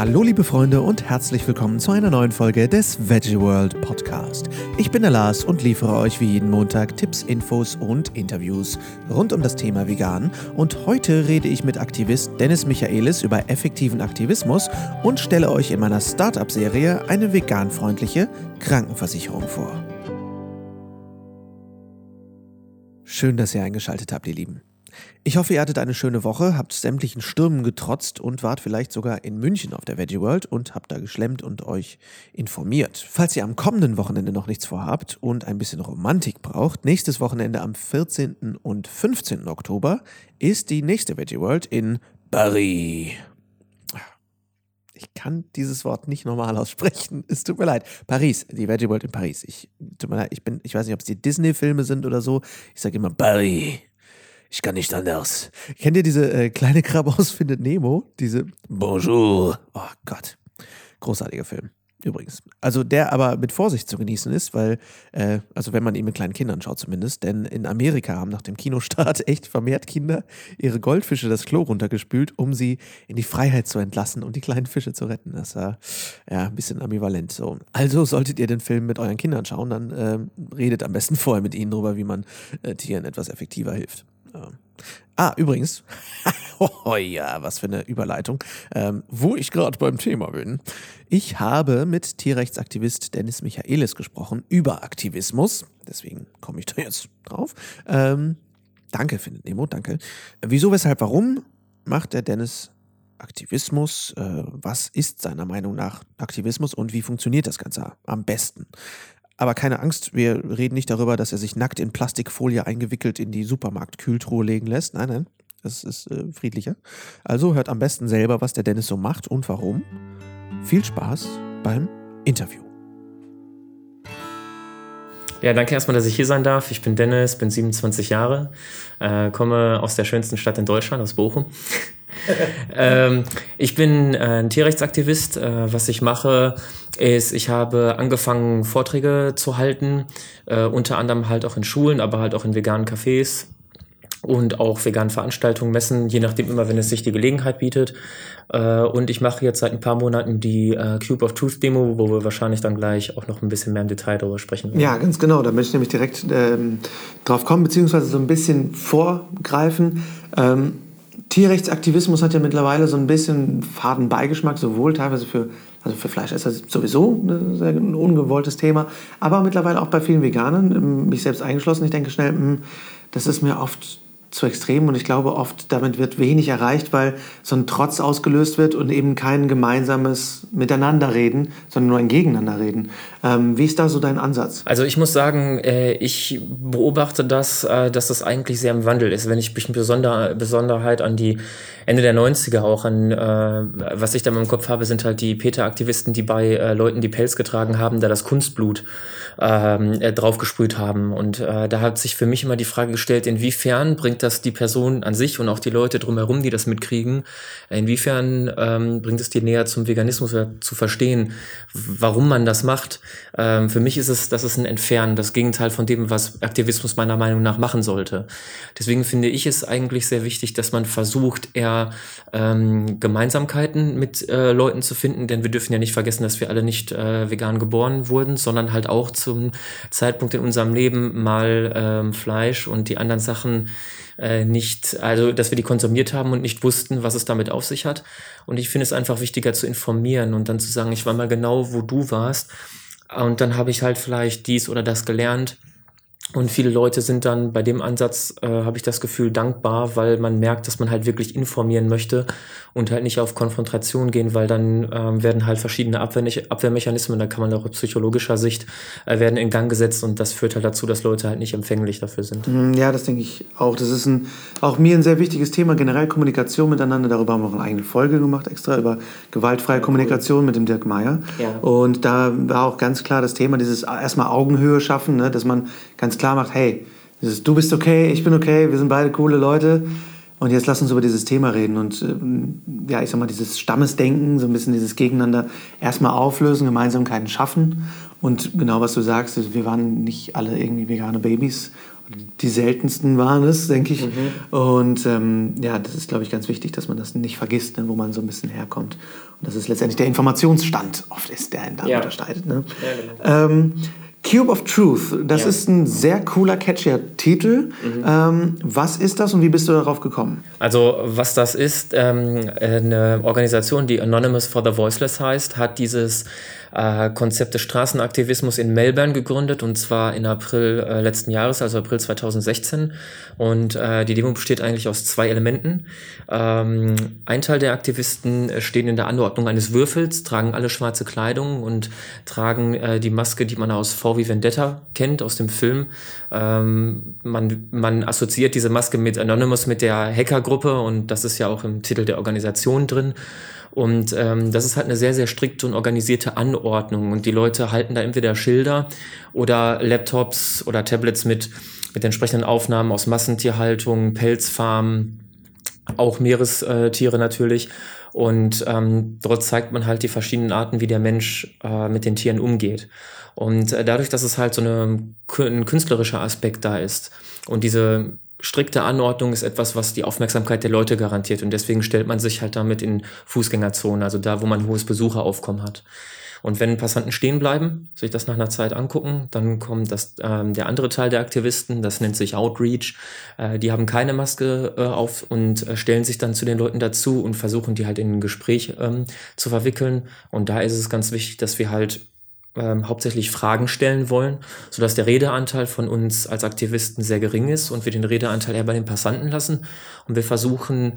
Hallo liebe Freunde und herzlich willkommen zu einer neuen Folge des Veggie World Podcast. Ich bin der Lars und liefere euch wie jeden Montag Tipps, Infos und Interviews rund um das Thema Vegan und heute rede ich mit Aktivist Dennis Michaelis über effektiven Aktivismus und stelle euch in meiner Startup-Serie eine veganfreundliche Krankenversicherung vor. Schön, dass ihr eingeschaltet habt, ihr Lieben. Ich hoffe, ihr hattet eine schöne Woche, habt sämtlichen Stürmen getrotzt und wart vielleicht sogar in München auf der Veggie World und habt da geschlemmt und euch informiert. Falls ihr am kommenden Wochenende noch nichts vorhabt und ein bisschen Romantik braucht, nächstes Wochenende am 14. und 15. Oktober ist die nächste Veggie World in Paris. Ich kann dieses Wort nicht normal aussprechen. Es tut mir leid. Paris, die Veggie World in Paris. Ich, tut mir leid, ich bin, ich weiß nicht, ob es die Disney-Filme sind oder so. Ich sage immer Paris. Ich kann nicht anders. Kennt ihr diese äh, kleine Krabbe aus Findet Nemo? Diese Bonjour. Oh Gott. Großartiger Film. Übrigens. Also der aber mit Vorsicht zu genießen ist, weil, äh, also wenn man ihn mit kleinen Kindern schaut zumindest, denn in Amerika haben nach dem Kinostart echt vermehrt Kinder ihre Goldfische das Klo runtergespült, um sie in die Freiheit zu entlassen und die kleinen Fische zu retten. Das war ja ein bisschen ambivalent so. Also solltet ihr den Film mit euren Kindern schauen, dann äh, redet am besten vorher mit ihnen darüber, wie man äh, Tieren etwas effektiver hilft. Ah, übrigens, oh ja, was für eine Überleitung, ähm, wo ich gerade beim Thema bin. Ich habe mit Tierrechtsaktivist Dennis Michaelis gesprochen über Aktivismus, deswegen komme ich da jetzt drauf. Ähm, danke, findet Nemo, danke. Wieso, weshalb, warum macht der Dennis Aktivismus? Äh, was ist seiner Meinung nach Aktivismus und wie funktioniert das Ganze am besten? Aber keine Angst, wir reden nicht darüber, dass er sich nackt in Plastikfolie eingewickelt in die Supermarktkühltruhe legen lässt. Nein, nein, das ist äh, friedlicher. Also hört am besten selber, was der Dennis so macht und warum. Viel Spaß beim Interview. Ja, danke erstmal, dass ich hier sein darf. Ich bin Dennis, bin 27 Jahre, äh, komme aus der schönsten Stadt in Deutschland, aus Bochum. ähm, ich bin äh, ein Tierrechtsaktivist. Äh, was ich mache, ist, ich habe angefangen, Vorträge zu halten, äh, unter anderem halt auch in Schulen, aber halt auch in veganen Cafés und auch veganen Veranstaltungen, Messen, je nachdem immer, wenn es sich die Gelegenheit bietet. Äh, und ich mache jetzt seit ein paar Monaten die äh, Cube of Truth Demo, wo wir wahrscheinlich dann gleich auch noch ein bisschen mehr im Detail darüber sprechen werden. Ja, ganz genau. Da möchte ich nämlich direkt ähm, drauf kommen, beziehungsweise so ein bisschen vorgreifen. Ähm, Tierrechtsaktivismus hat ja mittlerweile so ein bisschen faden Beigeschmack, sowohl teilweise für, also für Fleisch ist das sowieso ein ungewolltes Thema, aber mittlerweile auch bei vielen Veganern, mich selbst eingeschlossen. Ich denke schnell, hm, das ist mir oft zu extrem und ich glaube oft damit wird wenig erreicht, weil so ein Trotz ausgelöst wird und eben kein gemeinsames Miteinanderreden, sondern nur ein Gegeneinanderreden. Ähm, wie ist da so dein Ansatz? Also ich muss sagen, äh, ich beobachte das, äh, dass das eigentlich sehr im Wandel ist. Wenn ich mich Besonder Besonderheit an die Ende der 90er auch an, äh, was ich da im Kopf habe, sind halt die Peter-Aktivisten, die bei äh, Leuten, die Pelz getragen haben, da das Kunstblut ähm, äh, draufgesprüht haben. Und äh, da hat sich für mich immer die Frage gestellt, inwiefern bringt das die Person an sich und auch die Leute drumherum, die das mitkriegen, inwiefern ähm, bringt es die näher zum Veganismus oder zu verstehen, warum man das macht. Ähm, für mich ist es, das ist ein Entfernen, das Gegenteil von dem, was Aktivismus meiner Meinung nach machen sollte. Deswegen finde ich es eigentlich sehr wichtig, dass man versucht, eher ähm, Gemeinsamkeiten mit äh, Leuten zu finden, denn wir dürfen ja nicht vergessen, dass wir alle nicht äh, vegan geboren wurden, sondern halt auch zum Zeitpunkt in unserem Leben mal ähm, Fleisch und die anderen Sachen äh, nicht, also dass wir die konsumiert haben und nicht wussten, was es damit auf sich hat. Und ich finde es einfach wichtiger zu informieren und dann zu sagen, ich war mal genau, wo du warst. Und dann habe ich halt vielleicht dies oder das gelernt und viele Leute sind dann bei dem Ansatz, äh, habe ich das Gefühl, dankbar, weil man merkt, dass man halt wirklich informieren möchte und halt nicht auf Konfrontation gehen, weil dann ähm, werden halt verschiedene Abwehr Abwehrmechanismen, da kann man auch aus psychologischer Sicht, äh, werden in Gang gesetzt und das führt halt dazu, dass Leute halt nicht empfänglich dafür sind. Mhm, ja, das denke ich auch. Das ist ein, auch mir ein sehr wichtiges Thema, generell Kommunikation miteinander. Darüber haben wir auch eine eigene Folge gemacht, extra über gewaltfreie Kommunikation mit dem Dirk Meyer. Ja. Und da war auch ganz klar das Thema, dieses erstmal Augenhöhe schaffen, ne, dass man ganz klar macht, hey, du bist okay, ich bin okay, wir sind beide coole Leute. Und jetzt lass uns über dieses Thema reden und ähm, ja, ich sag mal, dieses Stammesdenken, so ein bisschen dieses Gegeneinander erstmal auflösen, Gemeinsamkeiten schaffen. Und genau was du sagst, also wir waren nicht alle irgendwie vegane Babys. Die seltensten waren es, denke ich. Mhm. Und ähm, ja, das ist, glaube ich, ganz wichtig, dass man das nicht vergisst, ne, wo man so ein bisschen herkommt. Und das ist letztendlich der Informationsstand oft ist, der einen da ja. unterscheidet. Ne? Ja, genau. ähm, Cube of Truth, das ja. ist ein sehr cooler, catchier Titel. Mhm. Ähm, was ist das und wie bist du darauf gekommen? Also, was das ist, ähm, eine Organisation, die Anonymous for the Voiceless heißt, hat dieses äh, Konzept des Straßenaktivismus in Melbourne gegründet und zwar in April äh, letzten Jahres, also April 2016. Und äh, die Demo besteht eigentlich aus zwei Elementen. Ähm, ein Teil der Aktivisten stehen in der Anordnung eines Würfels, tragen alle schwarze Kleidung und tragen äh, die Maske, die man aus V wie Vendetta kennt, aus dem Film. Ähm, man, man assoziiert diese Maske mit Anonymous, mit der Hackergruppe und das ist ja auch im Titel der Organisation drin. Und ähm, das ist halt eine sehr, sehr strikte und organisierte Anordnung. Und die Leute halten da entweder Schilder oder Laptops oder Tablets mit, mit entsprechenden Aufnahmen aus Massentierhaltung, Pelzfarmen, auch Meerestiere natürlich. Und ähm, dort zeigt man halt die verschiedenen Arten, wie der Mensch äh, mit den Tieren umgeht. Und äh, dadurch, dass es halt so eine, ein künstlerischer Aspekt da ist und diese strikte Anordnung ist etwas, was die Aufmerksamkeit der Leute garantiert. Und deswegen stellt man sich halt damit in Fußgängerzonen, also da, wo man hohes Besucheraufkommen hat. Und wenn Passanten stehen bleiben, sich das nach einer Zeit angucken, dann kommt das, ähm, der andere Teil der Aktivisten, das nennt sich Outreach. Äh, die haben keine Maske äh, auf und äh, stellen sich dann zu den Leuten dazu und versuchen die halt in ein Gespräch ähm, zu verwickeln. Und da ist es ganz wichtig, dass wir halt ähm, hauptsächlich Fragen stellen wollen, sodass der Redeanteil von uns als Aktivisten sehr gering ist und wir den Redeanteil eher bei den Passanten lassen. Und wir versuchen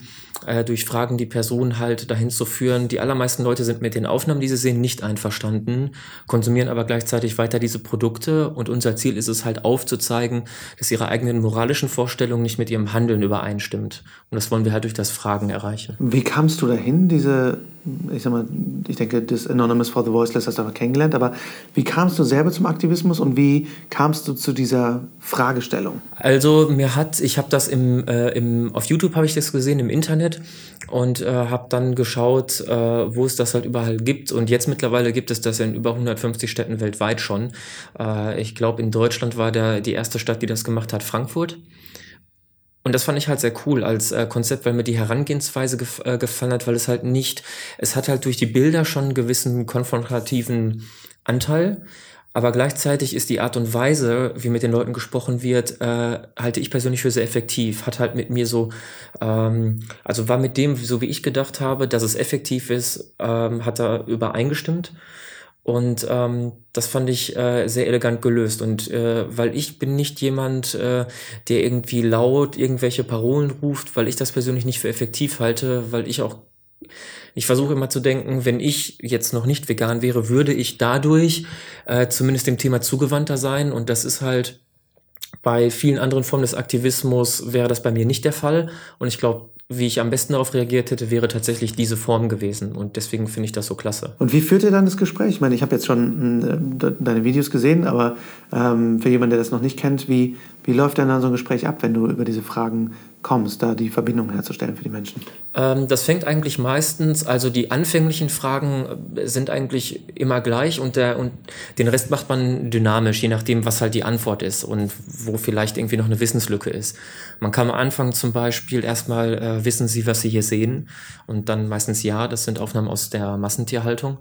äh, durch Fragen die Person halt dahin zu führen. Die allermeisten Leute sind mit den Aufnahmen, die sie sehen, nicht einverstanden, konsumieren aber gleichzeitig weiter diese Produkte. Und unser Ziel ist es halt aufzuzeigen, dass ihre eigenen moralischen Vorstellungen nicht mit ihrem Handeln übereinstimmt. Und das wollen wir halt durch das Fragen erreichen. Wie kamst du dahin, diese ich sag mal, ich denke, das Anonymous for the Voiceless hast du aber kennengelernt, aber wie kamst du selber zum Aktivismus und wie kamst du zu dieser Fragestellung? Also mir hat, ich habe das im, äh, im, auf YouTube habe ich das gesehen, im Internet und äh, habe dann geschaut, äh, wo es das halt überall gibt und jetzt mittlerweile gibt es das in über 150 Städten weltweit schon. Äh, ich glaube, in Deutschland war der, die erste Stadt, die das gemacht hat, Frankfurt. Und das fand ich halt sehr cool als äh, Konzept, weil mir die Herangehensweise gef äh, gefallen hat, weil es halt nicht, es hat halt durch die Bilder schon einen gewissen konfrontativen Anteil, aber gleichzeitig ist die Art und Weise, wie mit den Leuten gesprochen wird, äh, halte ich persönlich für sehr effektiv. Hat halt mit mir so, ähm, also war mit dem, so wie ich gedacht habe, dass es effektiv ist, ähm, hat er übereingestimmt. Und ähm, das fand ich äh, sehr elegant gelöst. Und äh, weil ich bin nicht jemand, äh, der irgendwie laut irgendwelche Parolen ruft, weil ich das persönlich nicht für effektiv halte, weil ich auch, ich versuche immer zu denken, wenn ich jetzt noch nicht vegan wäre, würde ich dadurch äh, zumindest dem Thema zugewandter sein. Und das ist halt bei vielen anderen Formen des Aktivismus wäre das bei mir nicht der Fall. Und ich glaube, wie ich am besten darauf reagiert hätte, wäre tatsächlich diese Form gewesen. Und deswegen finde ich das so klasse. Und wie führt ihr dann das Gespräch? Ich meine, ich habe jetzt schon äh, deine Videos gesehen, aber ähm, für jemanden, der das noch nicht kennt, wie, wie läuft denn dann so ein Gespräch ab, wenn du über diese Fragen kommst, da die Verbindung herzustellen für die Menschen? Ähm, das fängt eigentlich meistens, also die anfänglichen Fragen äh, sind eigentlich immer gleich und, der, und den Rest macht man dynamisch, je nachdem, was halt die Antwort ist und wo vielleicht irgendwie noch eine Wissenslücke ist. Man kann am Anfang zum Beispiel erstmal, äh, wissen Sie, was Sie hier sehen? Und dann meistens ja, das sind Aufnahmen aus der Massentierhaltung.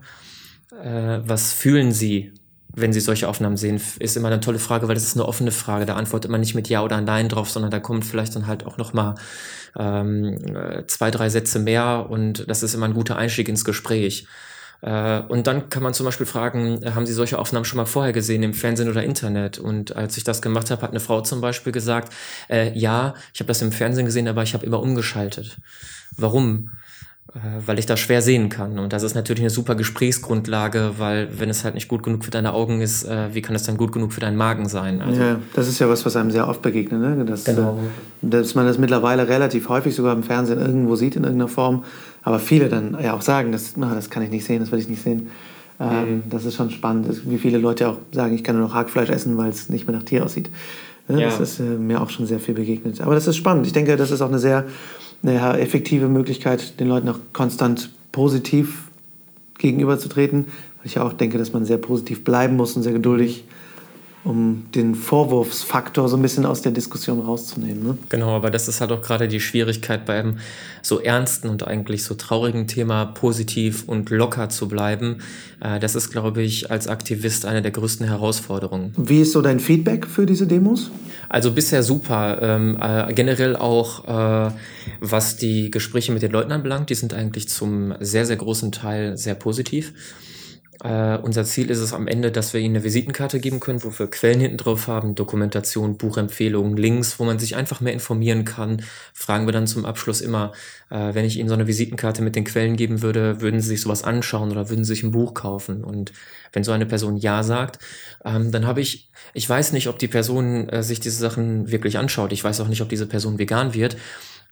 Äh, was fühlen Sie? Wenn Sie solche Aufnahmen sehen, ist immer eine tolle Frage, weil das ist eine offene Frage. Da antwortet man nicht mit Ja oder Nein drauf, sondern da kommt vielleicht dann halt auch noch mal ähm, äh, zwei, drei Sätze mehr und das ist immer ein guter Einstieg ins Gespräch. Äh, und dann kann man zum Beispiel fragen, haben Sie solche Aufnahmen schon mal vorher gesehen im Fernsehen oder Internet? Und als ich das gemacht habe, hat eine Frau zum Beispiel gesagt, äh, ja, ich habe das im Fernsehen gesehen, aber ich habe immer umgeschaltet. Warum? Äh, weil ich das schwer sehen kann. Und das ist natürlich eine super Gesprächsgrundlage, weil wenn es halt nicht gut genug für deine Augen ist, äh, wie kann es dann gut genug für deinen Magen sein? Also ja, das ist ja was, was einem sehr oft begegnet, ne? dass, genau. Äh, dass man das mittlerweile relativ häufig sogar im Fernsehen irgendwo sieht in irgendeiner Form, aber viele dann ja auch sagen, das, das kann ich nicht sehen, das will ich nicht sehen. Ähm, mhm. Das ist schon spannend, wie viele Leute auch sagen, ich kann nur noch Hackfleisch essen, weil es nicht mehr nach Tier aussieht. Ja, ja. Das ist mir auch schon sehr viel begegnet. Aber das ist spannend. Ich denke, das ist auch eine sehr eine effektive Möglichkeit, den Leuten auch konstant positiv gegenüberzutreten. Weil ich auch denke, dass man sehr positiv bleiben muss und sehr geduldig um den Vorwurfsfaktor so ein bisschen aus der Diskussion rauszunehmen. Ne? Genau, aber das ist halt auch gerade die Schwierigkeit beim so ernsten und eigentlich so traurigen Thema positiv und locker zu bleiben. Äh, das ist, glaube ich, als Aktivist eine der größten Herausforderungen. Wie ist so dein Feedback für diese Demos? Also bisher super. Ähm, äh, generell auch, äh, was die Gespräche mit den Leuten anbelangt, die sind eigentlich zum sehr, sehr großen Teil sehr positiv. Uh, unser Ziel ist es am Ende, dass wir Ihnen eine Visitenkarte geben können, wo wir Quellen hinten drauf haben, Dokumentation, Buchempfehlungen, Links, wo man sich einfach mehr informieren kann. Fragen wir dann zum Abschluss immer, uh, wenn ich Ihnen so eine Visitenkarte mit den Quellen geben würde, würden Sie sich sowas anschauen oder würden Sie sich ein Buch kaufen? Und wenn so eine Person Ja sagt, ähm, dann habe ich, ich weiß nicht, ob die Person äh, sich diese Sachen wirklich anschaut. Ich weiß auch nicht, ob diese Person vegan wird.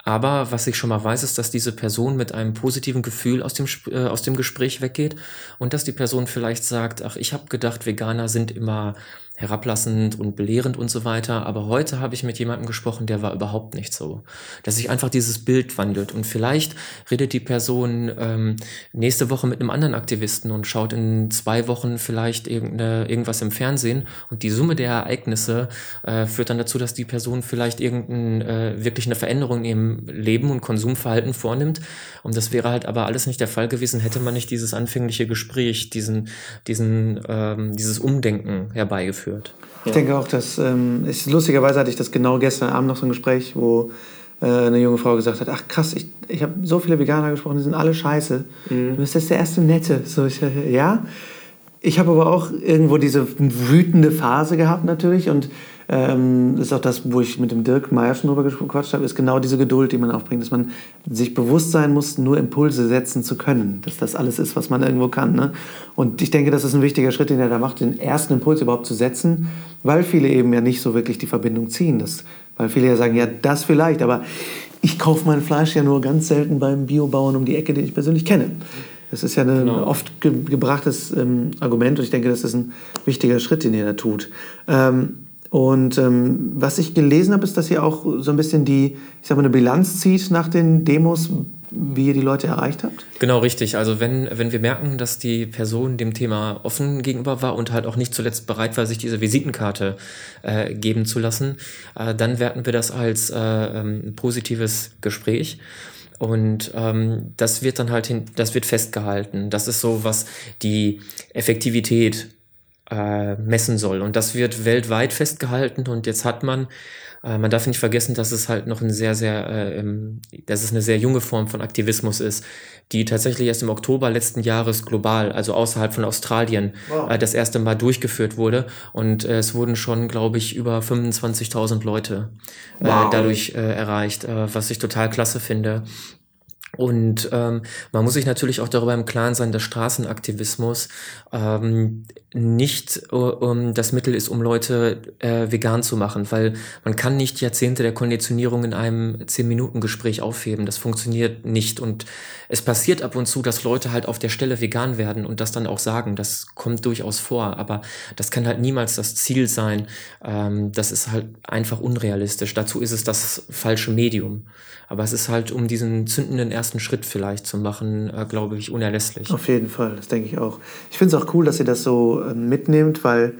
Aber was ich schon mal weiß, ist, dass diese Person mit einem positiven Gefühl aus dem, äh, aus dem Gespräch weggeht und dass die Person vielleicht sagt, ach, ich habe gedacht, Veganer sind immer herablassend und belehrend und so weiter. Aber heute habe ich mit jemandem gesprochen, der war überhaupt nicht so. Dass sich einfach dieses Bild wandelt. Und vielleicht redet die Person ähm, nächste Woche mit einem anderen Aktivisten und schaut in zwei Wochen vielleicht irgendwas im Fernsehen. Und die Summe der Ereignisse äh, führt dann dazu, dass die Person vielleicht irgendein, äh, wirklich eine Veränderung ihrem Leben und Konsumverhalten vornimmt. Und das wäre halt aber alles nicht der Fall gewesen, hätte man nicht dieses anfängliche Gespräch, diesen, diesen, ähm, dieses Umdenken herbeigeführt führt. Ich denke auch, dass ähm, ich, lustigerweise hatte ich das genau gestern Abend noch so ein Gespräch, wo äh, eine junge Frau gesagt hat, ach krass, ich, ich habe so viele Veganer gesprochen, die sind alle scheiße. Mhm. Du bist jetzt der erste Nette. So, ich, ja. Ich habe aber auch irgendwo diese wütende Phase gehabt natürlich und ähm, das ist auch das, wo ich mit dem Dirk Meyer schon drüber gequatscht habe, ist genau diese Geduld, die man aufbringt, dass man sich bewusst sein muss, nur Impulse setzen zu können, dass das alles ist, was man irgendwo kann. Ne? Und ich denke, das ist ein wichtiger Schritt, den er da macht, den ersten Impuls überhaupt zu setzen, weil viele eben ja nicht so wirklich die Verbindung ziehen. Das, weil viele ja sagen, ja, das vielleicht, aber ich kaufe mein Fleisch ja nur ganz selten beim Biobauern um die Ecke, den ich persönlich kenne. Das ist ja ein genau. oft ge gebrachtes ähm, Argument und ich denke, das ist ein wichtiger Schritt, den ihr da tut. Ähm, und ähm, was ich gelesen habe, ist, dass ihr auch so ein bisschen die, ich sag mal, eine Bilanz zieht nach den Demos, wie ihr die Leute erreicht habt? Genau, richtig. Also wenn, wenn wir merken, dass die Person dem Thema offen gegenüber war und halt auch nicht zuletzt bereit war, sich diese Visitenkarte äh, geben zu lassen, äh, dann werten wir das als äh, ähm, positives Gespräch. Und ähm, das wird dann halt hin, das wird festgehalten. Das ist so, was die Effektivität äh, messen soll. Und das wird weltweit festgehalten und jetzt hat man, äh, man darf nicht vergessen, dass es halt noch ein sehr, sehr, äh, dass es eine sehr junge Form von Aktivismus ist, die tatsächlich erst im Oktober letzten Jahres global, also außerhalb von Australien, wow. äh, das erste Mal durchgeführt wurde. Und äh, es wurden schon, glaube ich, über 25.000 Leute äh, wow. dadurch erreicht, was ich total klasse finde. Und ähm, man muss sich natürlich auch darüber im Klaren sein, dass Straßenaktivismus ähm, nicht äh, um, das Mittel ist, um Leute äh, vegan zu machen, weil man kann nicht Jahrzehnte der Konditionierung in einem 10-Minuten-Gespräch aufheben. Das funktioniert nicht. Und es passiert ab und zu, dass Leute halt auf der Stelle vegan werden und das dann auch sagen. Das kommt durchaus vor, aber das kann halt niemals das Ziel sein. Ähm, das ist halt einfach unrealistisch. Dazu ist es das falsche Medium. Aber es ist halt, um diesen zündenden ersten Schritt vielleicht zu machen, äh, glaube ich, unerlässlich. Auf jeden Fall, das denke ich auch. Ich finde es auch cool, dass ihr das so äh, mitnehmt, weil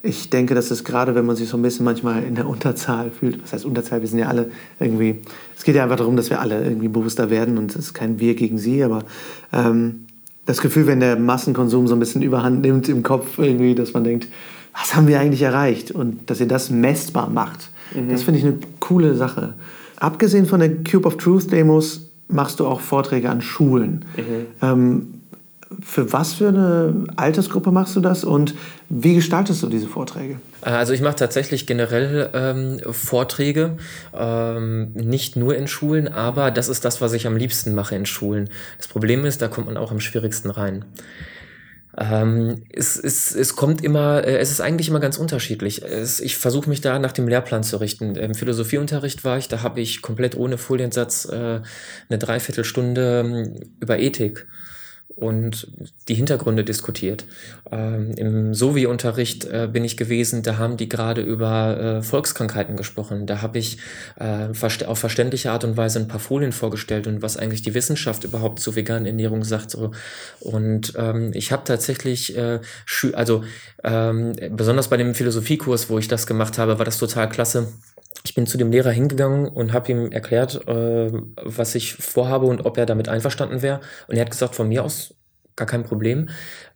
ich denke, dass es gerade, wenn man sich so ein bisschen manchmal in der Unterzahl fühlt, was heißt Unterzahl, wir sind ja alle irgendwie, es geht ja einfach darum, dass wir alle irgendwie bewusster werden und es ist kein Wir gegen Sie, aber ähm, das Gefühl, wenn der Massenkonsum so ein bisschen überhand nimmt im Kopf irgendwie, dass man denkt, was haben wir eigentlich erreicht und dass ihr das messbar macht, mhm. das finde ich eine coole Sache. Abgesehen von den Cube of Truth Demos machst du auch Vorträge an Schulen. Mhm. Ähm, für was für eine Altersgruppe machst du das und wie gestaltest du diese Vorträge? Äh, also ich mache tatsächlich generell ähm, Vorträge, ähm, nicht nur in Schulen, aber das ist das, was ich am liebsten mache in Schulen. Das Problem ist, da kommt man auch am schwierigsten rein. Ähm, es, es, es kommt immer, äh, es ist eigentlich immer ganz unterschiedlich. Es, ich versuche mich da nach dem Lehrplan zu richten. Im Philosophieunterricht war ich, da habe ich komplett ohne Foliensatz äh, eine Dreiviertelstunde ähm, über Ethik und die Hintergründe diskutiert. Ähm, Im Sovi-Unterricht äh, bin ich gewesen, da haben die gerade über äh, Volkskrankheiten gesprochen. Da habe ich äh, auf verständliche Art und Weise ein paar Folien vorgestellt und was eigentlich die Wissenschaft überhaupt zur veganen Ernährung sagt. So. Und ähm, ich habe tatsächlich, äh, also ähm, besonders bei dem Philosophiekurs, wo ich das gemacht habe, war das total klasse ich bin zu dem Lehrer hingegangen und habe ihm erklärt, äh, was ich vorhabe und ob er damit einverstanden wäre. Und er hat gesagt, von mir aus gar kein Problem.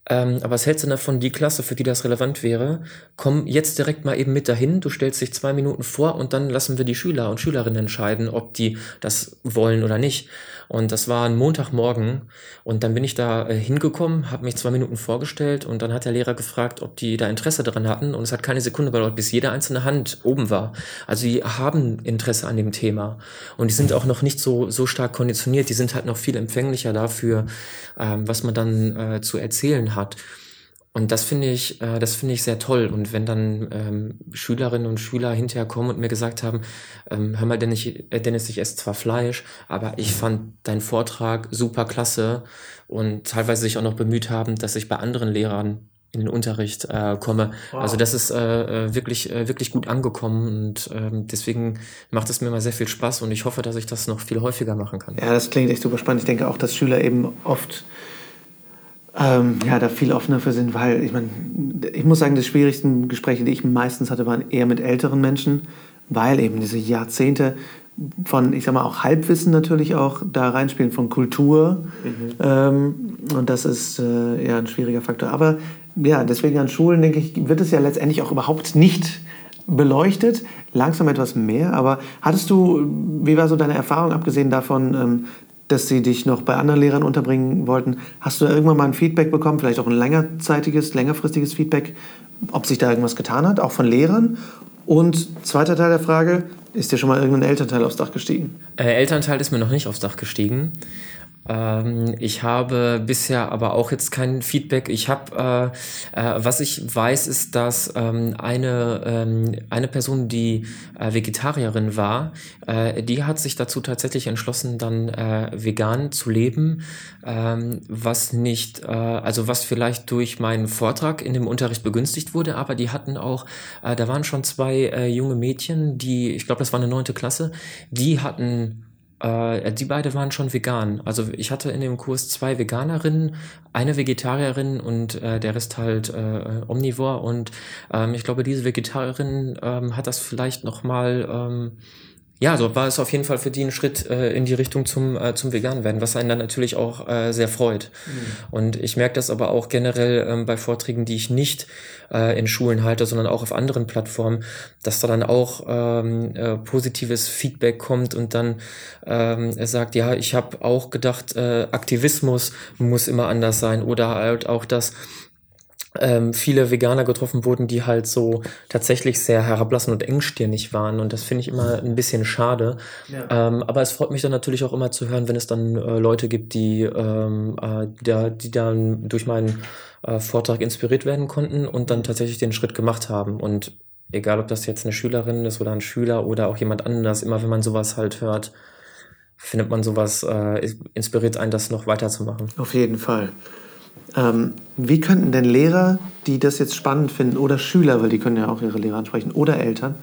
Ähm, aber was hältst du davon, die Klasse, für die das relevant wäre? Komm jetzt direkt mal eben mit dahin, du stellst dich zwei Minuten vor und dann lassen wir die Schüler und Schülerinnen entscheiden, ob die das wollen oder nicht. Und das war ein Montagmorgen und dann bin ich da äh, hingekommen, habe mich zwei Minuten vorgestellt und dann hat der Lehrer gefragt, ob die da Interesse daran hatten und es hat keine Sekunde gedauert, bis jede einzelne Hand oben war. Also die haben Interesse an dem Thema und die sind auch noch nicht so, so stark konditioniert, die sind halt noch viel empfänglicher dafür, ähm, was man dann äh, zu erzählen hat. Und das finde ich, äh, das finde ich sehr toll. Und wenn dann ähm, Schülerinnen und Schüler hinterher kommen und mir gesagt haben, ähm, hör mal, Dennis, äh, Dennis, ich esse zwar Fleisch, aber ich fand deinen Vortrag super klasse und teilweise sich auch noch bemüht haben, dass ich bei anderen Lehrern in den Unterricht äh, komme. Wow. Also das ist äh, äh wirklich, äh, wirklich gut angekommen und ähm, deswegen macht es mir immer sehr viel Spaß und ich hoffe, dass ich das noch viel häufiger machen kann. Ja, das klingt echt super spannend. Ich denke auch, dass Schüler eben oft ähm, ja, da viel offener für sind, weil ich meine, ich muss sagen, die schwierigsten Gespräche, die ich meistens hatte, waren eher mit älteren Menschen, weil eben diese Jahrzehnte von, ich sag mal, auch Halbwissen natürlich auch da reinspielen, von Kultur. Mhm. Ähm, und das ist äh, ja ein schwieriger Faktor. Aber ja, deswegen an Schulen, denke ich, wird es ja letztendlich auch überhaupt nicht beleuchtet. Langsam etwas mehr. Aber hattest du, wie war so deine Erfahrung, abgesehen davon, ähm, dass sie dich noch bei anderen Lehrern unterbringen wollten. Hast du irgendwann mal ein Feedback bekommen, vielleicht auch ein längerzeitiges, längerfristiges Feedback, ob sich da irgendwas getan hat, auch von Lehrern? Und zweiter Teil der Frage, ist dir schon mal irgendein Elternteil aufs Dach gestiegen? Äh, Elternteil ist mir noch nicht aufs Dach gestiegen. Ähm, ich habe bisher aber auch jetzt kein Feedback. Ich habe, äh, äh, was ich weiß, ist, dass ähm, eine, ähm, eine Person, die äh, Vegetarierin war, äh, die hat sich dazu tatsächlich entschlossen, dann äh, vegan zu leben, ähm, was nicht, äh, also was vielleicht durch meinen Vortrag in dem Unterricht begünstigt wurde, aber die hatten auch, da waren schon zwei junge Mädchen, die, ich glaube, das war eine neunte Klasse, die hatten äh, die beide waren schon vegan. Also ich hatte in dem Kurs zwei Veganerinnen, eine Vegetarierin und äh, der Rest halt äh, Omnivor. Und ähm, ich glaube, diese Vegetarierin ähm, hat das vielleicht noch mal ähm, ja, so war es auf jeden Fall für die ein Schritt äh, in die Richtung zum, äh, zum Vegan werden, was einen dann natürlich auch äh, sehr freut. Mhm. Und ich merke das aber auch generell ähm, bei Vorträgen, die ich nicht äh, in Schulen halte, sondern auch auf anderen Plattformen, dass da dann auch ähm, äh, positives Feedback kommt und dann ähm, er sagt, ja, ich habe auch gedacht, äh, Aktivismus muss immer anders sein oder halt auch das, ähm, viele Veganer getroffen wurden, die halt so tatsächlich sehr herablassend und engstirnig waren. Und das finde ich immer ein bisschen schade. Ja. Ähm, aber es freut mich dann natürlich auch immer zu hören, wenn es dann äh, Leute gibt, die, ähm, äh, die, da, die dann durch meinen äh, Vortrag inspiriert werden konnten und dann tatsächlich den Schritt gemacht haben. Und egal, ob das jetzt eine Schülerin ist oder ein Schüler oder auch jemand anders, immer wenn man sowas halt hört, findet man sowas, äh, inspiriert einen, das noch weiterzumachen. Auf jeden Fall. Ähm, wie könnten denn Lehrer, die das jetzt spannend finden, oder Schüler, weil die können ja auch ihre Lehrer ansprechen, oder Eltern,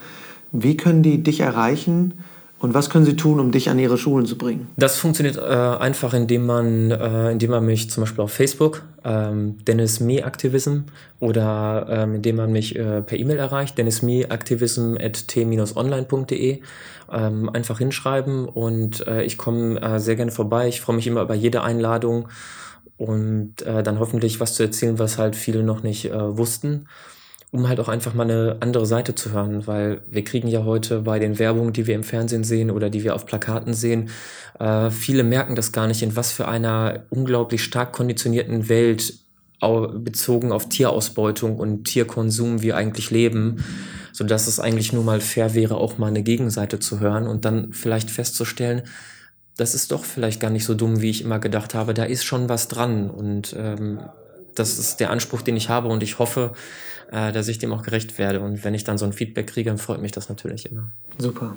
wie können die dich erreichen und was können sie tun, um dich an ihre Schulen zu bringen? Das funktioniert äh, einfach, indem man, äh, indem man mich zum Beispiel auf Facebook, ähm, Dennis Me Activism, oder ähm, indem man mich äh, per E-Mail erreicht, dennismeactivism.t-online.de, ähm, einfach hinschreiben und äh, ich komme äh, sehr gerne vorbei. Ich freue mich immer über jede Einladung und äh, dann hoffentlich was zu erzählen, was halt viele noch nicht äh, wussten, um halt auch einfach mal eine andere Seite zu hören, weil wir kriegen ja heute bei den Werbungen, die wir im Fernsehen sehen oder die wir auf Plakaten sehen, äh, viele merken das gar nicht, in was für einer unglaublich stark konditionierten Welt bezogen auf Tierausbeutung und Tierkonsum wir eigentlich leben, so dass es eigentlich nur mal fair wäre, auch mal eine Gegenseite zu hören und dann vielleicht festzustellen, das ist doch vielleicht gar nicht so dumm, wie ich immer gedacht habe. Da ist schon was dran und ähm, das ist der Anspruch, den ich habe und ich hoffe, äh, dass ich dem auch gerecht werde. Und wenn ich dann so ein Feedback kriege, dann freut mich das natürlich immer. Super.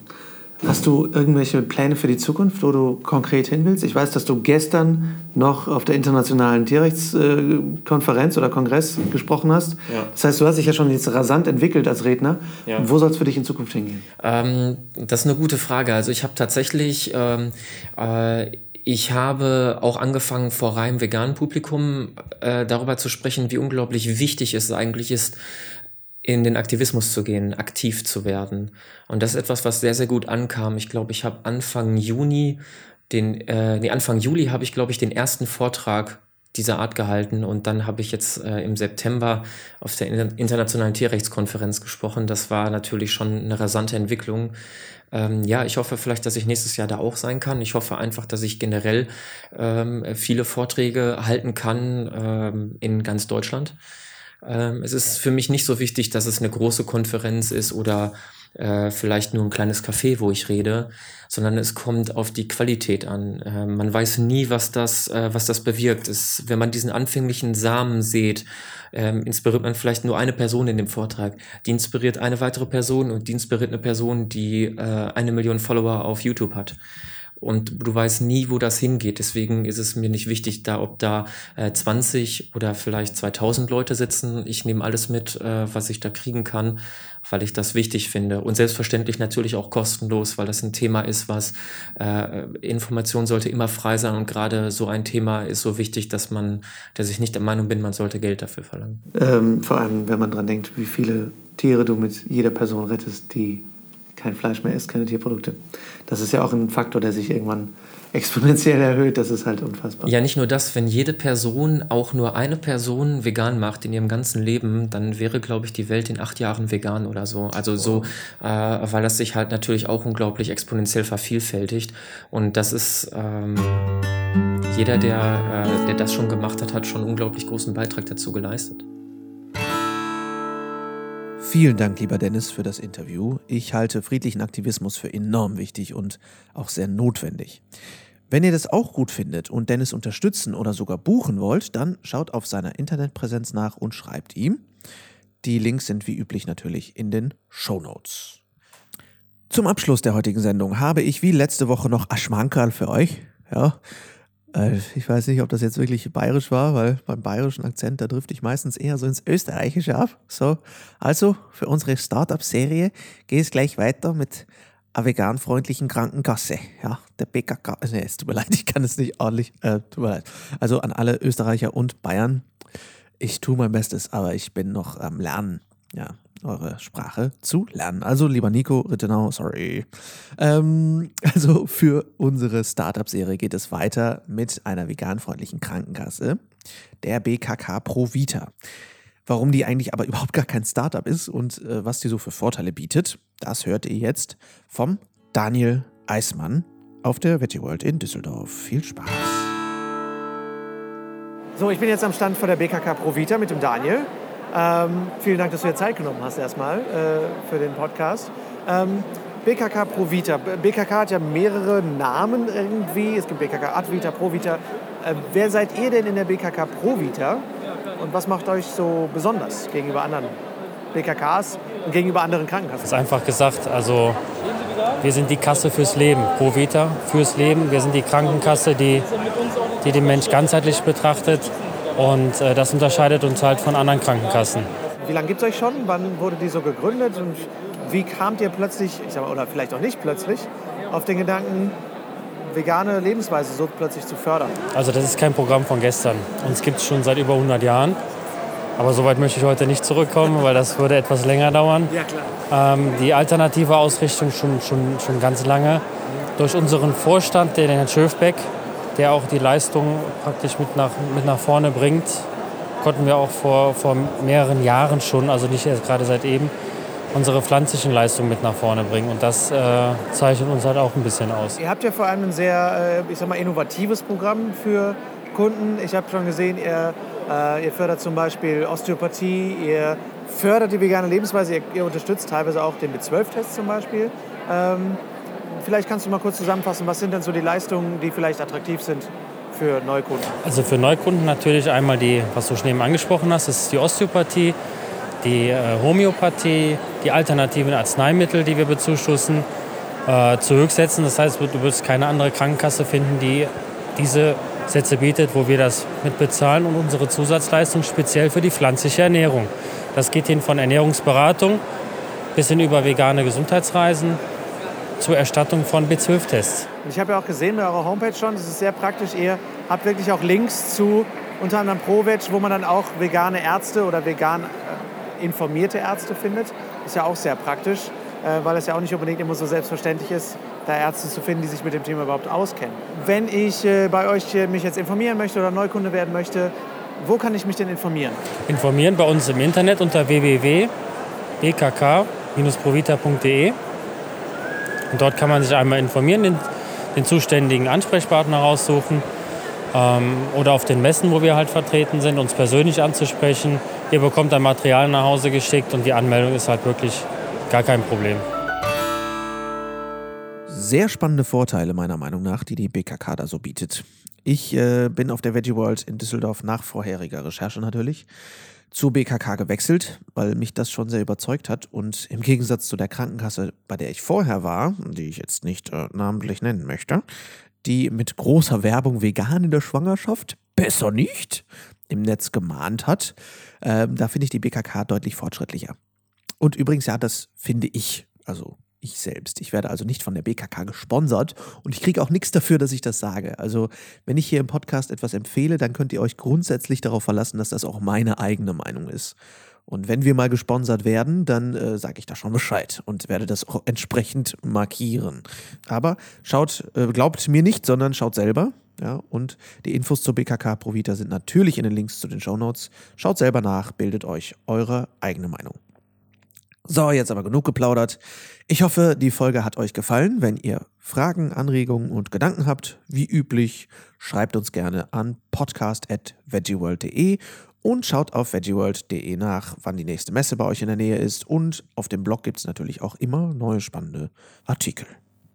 Hast du irgendwelche Pläne für die Zukunft, wo du konkret hin willst? Ich weiß, dass du gestern noch auf der internationalen Tierrechtskonferenz oder Kongress gesprochen hast. Ja. Das heißt, du hast dich ja schon jetzt rasant entwickelt als Redner. Ja. Wo soll es für dich in Zukunft hingehen? Ähm, das ist eine gute Frage. Also ich habe tatsächlich ähm, äh, ich habe auch angefangen, vor reinem veganen Publikum äh, darüber zu sprechen, wie unglaublich wichtig es eigentlich ist, in den Aktivismus zu gehen, aktiv zu werden. Und das ist etwas, was sehr, sehr gut ankam. Ich glaube, ich habe Anfang Juni, den, äh, nee, Anfang Juli habe ich, glaube ich, den ersten Vortrag dieser Art gehalten und dann habe ich jetzt äh, im September auf der Internationalen Tierrechtskonferenz gesprochen. Das war natürlich schon eine rasante Entwicklung. Ähm, ja, ich hoffe vielleicht, dass ich nächstes Jahr da auch sein kann. Ich hoffe einfach, dass ich generell ähm, viele Vorträge halten kann ähm, in ganz Deutschland. Ähm, es ist für mich nicht so wichtig, dass es eine große Konferenz ist oder äh, vielleicht nur ein kleines Café, wo ich rede, sondern es kommt auf die Qualität an. Äh, man weiß nie, was das, äh, was das bewirkt. Es, wenn man diesen anfänglichen Samen sieht, ähm, inspiriert man vielleicht nur eine Person in dem Vortrag. Die inspiriert eine weitere Person und die inspiriert eine Person, die äh, eine Million Follower auf YouTube hat und du weißt nie, wo das hingeht. Deswegen ist es mir nicht wichtig, da ob da äh, 20 oder vielleicht 2000 Leute sitzen. Ich nehme alles mit, äh, was ich da kriegen kann, weil ich das wichtig finde. Und selbstverständlich natürlich auch kostenlos, weil das ein Thema ist, was äh, Information sollte immer frei sein. Und gerade so ein Thema ist so wichtig, dass man, dass ich nicht der Meinung bin, man sollte Geld dafür verlangen. Ähm, vor allem, wenn man dran denkt, wie viele Tiere du mit jeder Person rettest, die kein Fleisch mehr isst, keine Tierprodukte. Das ist ja auch ein Faktor, der sich irgendwann exponentiell erhöht. Das ist halt unfassbar. Ja, nicht nur das, wenn jede Person auch nur eine Person vegan macht in ihrem ganzen Leben, dann wäre, glaube ich, die Welt in acht Jahren vegan oder so. Also so, äh, weil das sich halt natürlich auch unglaublich exponentiell vervielfältigt. Und das ist ähm, jeder, der, äh, der das schon gemacht hat, hat schon einen unglaublich großen Beitrag dazu geleistet. Vielen Dank, lieber Dennis, für das Interview. Ich halte friedlichen Aktivismus für enorm wichtig und auch sehr notwendig. Wenn ihr das auch gut findet und Dennis unterstützen oder sogar buchen wollt, dann schaut auf seiner Internetpräsenz nach und schreibt ihm. Die Links sind wie üblich natürlich in den Show Notes. Zum Abschluss der heutigen Sendung habe ich wie letzte Woche noch Aschmankerl für euch. Ja, ich weiß nicht, ob das jetzt wirklich bayerisch war, weil beim bayerischen Akzent, da drifte ich meistens eher so ins Österreichische ab. So, also für unsere Startup-Serie geht es gleich weiter mit einer veganfreundlichen Krankenkasse. Ja, der BKK. Nee, es tut mir leid, ich kann es nicht ordentlich. Äh, tut mir leid. Also an alle Österreicher und Bayern. Ich tue mein Bestes, aber ich bin noch am Lernen. Ja, eure Sprache zu lernen. Also, lieber Nico Rittenau, sorry. Ähm, also, für unsere Startup-Serie geht es weiter mit einer veganfreundlichen Krankenkasse, der BKK Pro Vita. Warum die eigentlich aber überhaupt gar kein Startup ist und äh, was die so für Vorteile bietet, das hört ihr jetzt vom Daniel Eismann auf der Veggie World in Düsseldorf. Viel Spaß! So, ich bin jetzt am Stand vor der BKK Pro Vita mit dem Daniel. Ähm, vielen Dank, dass du dir Zeit genommen hast erstmal äh, für den Podcast. Ähm, BKK Pro Vita. BKK hat ja mehrere Namen irgendwie. Es gibt BKK Ad Vita, Pro Vita. Äh, wer seid ihr denn in der BKK Pro Vita? Und was macht euch so besonders gegenüber anderen BKKs und gegenüber anderen Krankenkassen? Das ist einfach gesagt, also wir sind die Kasse fürs Leben, Pro Vita, fürs Leben. Wir sind die Krankenkasse, die, die den Mensch ganzheitlich betrachtet und äh, das unterscheidet uns halt von anderen Krankenkassen. Wie lange gibt es euch schon? Wann wurde die so gegründet? Und wie kamt ihr plötzlich, ich sag mal, oder vielleicht auch nicht plötzlich, auf den Gedanken, vegane Lebensweise so plötzlich zu fördern? Also das ist kein Programm von gestern. Uns gibt es schon seit über 100 Jahren. Aber soweit möchte ich heute nicht zurückkommen, weil das würde etwas länger dauern. Ja, klar. Ähm, die alternative Ausrichtung schon, schon, schon ganz lange. Durch unseren Vorstand, den Herrn Schöfbeck, der auch die Leistung praktisch mit nach, mit nach vorne bringt. Konnten wir auch vor, vor mehreren Jahren schon, also nicht erst gerade seit eben, unsere pflanzlichen Leistungen mit nach vorne bringen. Und das äh, zeichnet uns halt auch ein bisschen aus. Ihr habt ja vor allem ein sehr, äh, ich sag mal, innovatives Programm für Kunden. Ich habe schon gesehen, ihr, äh, ihr fördert zum Beispiel Osteopathie, ihr fördert die vegane Lebensweise, ihr, ihr unterstützt teilweise auch den B12-Test zum Beispiel. Ähm, Vielleicht kannst du mal kurz zusammenfassen, was sind denn so die Leistungen, die vielleicht attraktiv sind für Neukunden? Also für Neukunden natürlich einmal die, was du schon eben angesprochen hast, das ist die Osteopathie, die äh, Homöopathie, die alternativen Arzneimittel, die wir bezuschussen. äh, zurücksetzen. Das heißt, du wirst keine andere Krankenkasse finden, die diese Sätze bietet, wo wir das mitbezahlen und unsere Zusatzleistung speziell für die pflanzliche Ernährung. Das geht hin von Ernährungsberatung bis hin über vegane Gesundheitsreisen zur Erstattung von B12-Tests. Ich habe ja auch gesehen bei eurer Homepage schon, das ist sehr praktisch. Ihr habt wirklich auch Links zu unter anderem ProVeg, wo man dann auch vegane Ärzte oder vegan äh, informierte Ärzte findet. Ist ja auch sehr praktisch, äh, weil es ja auch nicht unbedingt immer so selbstverständlich ist, da Ärzte zu finden, die sich mit dem Thema überhaupt auskennen. Wenn ich äh, bei euch äh, mich jetzt informieren möchte oder Neukunde werden möchte, wo kann ich mich denn informieren? Informieren bei uns im Internet unter www.bkk-provita.de. Und dort kann man sich einmal informieren, den, den zuständigen Ansprechpartner raussuchen ähm, oder auf den Messen, wo wir halt vertreten sind, uns persönlich anzusprechen. Ihr bekommt ein Material nach Hause geschickt und die Anmeldung ist halt wirklich gar kein Problem sehr spannende Vorteile meiner Meinung nach, die die BKK da so bietet. Ich äh, bin auf der Veggie World in Düsseldorf nach vorheriger Recherche natürlich zur BKK gewechselt, weil mich das schon sehr überzeugt hat und im Gegensatz zu der Krankenkasse, bei der ich vorher war, die ich jetzt nicht äh, namentlich nennen möchte, die mit großer Werbung vegan in der Schwangerschaft besser nicht im Netz gemahnt hat, äh, da finde ich die BKK deutlich fortschrittlicher. Und übrigens, ja, das finde ich, also ich selbst. Ich werde also nicht von der BKK gesponsert und ich kriege auch nichts dafür, dass ich das sage. Also, wenn ich hier im Podcast etwas empfehle, dann könnt ihr euch grundsätzlich darauf verlassen, dass das auch meine eigene Meinung ist. Und wenn wir mal gesponsert werden, dann äh, sage ich da schon Bescheid und werde das auch entsprechend markieren. Aber schaut, äh, glaubt mir nicht, sondern schaut selber. Ja, und die Infos zur BKK Provita sind natürlich in den Links zu den Shownotes. Schaut selber nach, bildet euch eure eigene Meinung. So, jetzt aber genug geplaudert. Ich hoffe, die Folge hat euch gefallen. Wenn ihr Fragen, Anregungen und Gedanken habt, wie üblich, schreibt uns gerne an podcast.veggieworld.de und schaut auf veggieworld.de nach, wann die nächste Messe bei euch in der Nähe ist. Und auf dem Blog gibt es natürlich auch immer neue spannende Artikel.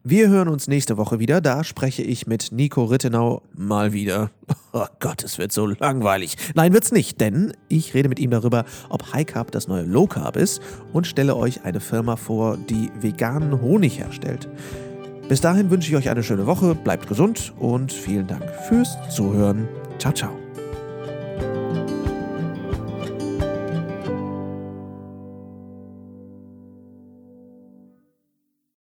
Wir hören uns nächste Woche wieder. Da spreche ich mit Nico Rittenau mal wieder. Oh Gott, es wird so langweilig. Nein, wird's nicht, denn ich rede mit ihm darüber, ob High Carb das neue Low Carb ist und stelle euch eine Firma vor, die veganen Honig herstellt. Bis dahin wünsche ich euch eine schöne Woche, bleibt gesund und vielen Dank fürs Zuhören. Ciao, ciao.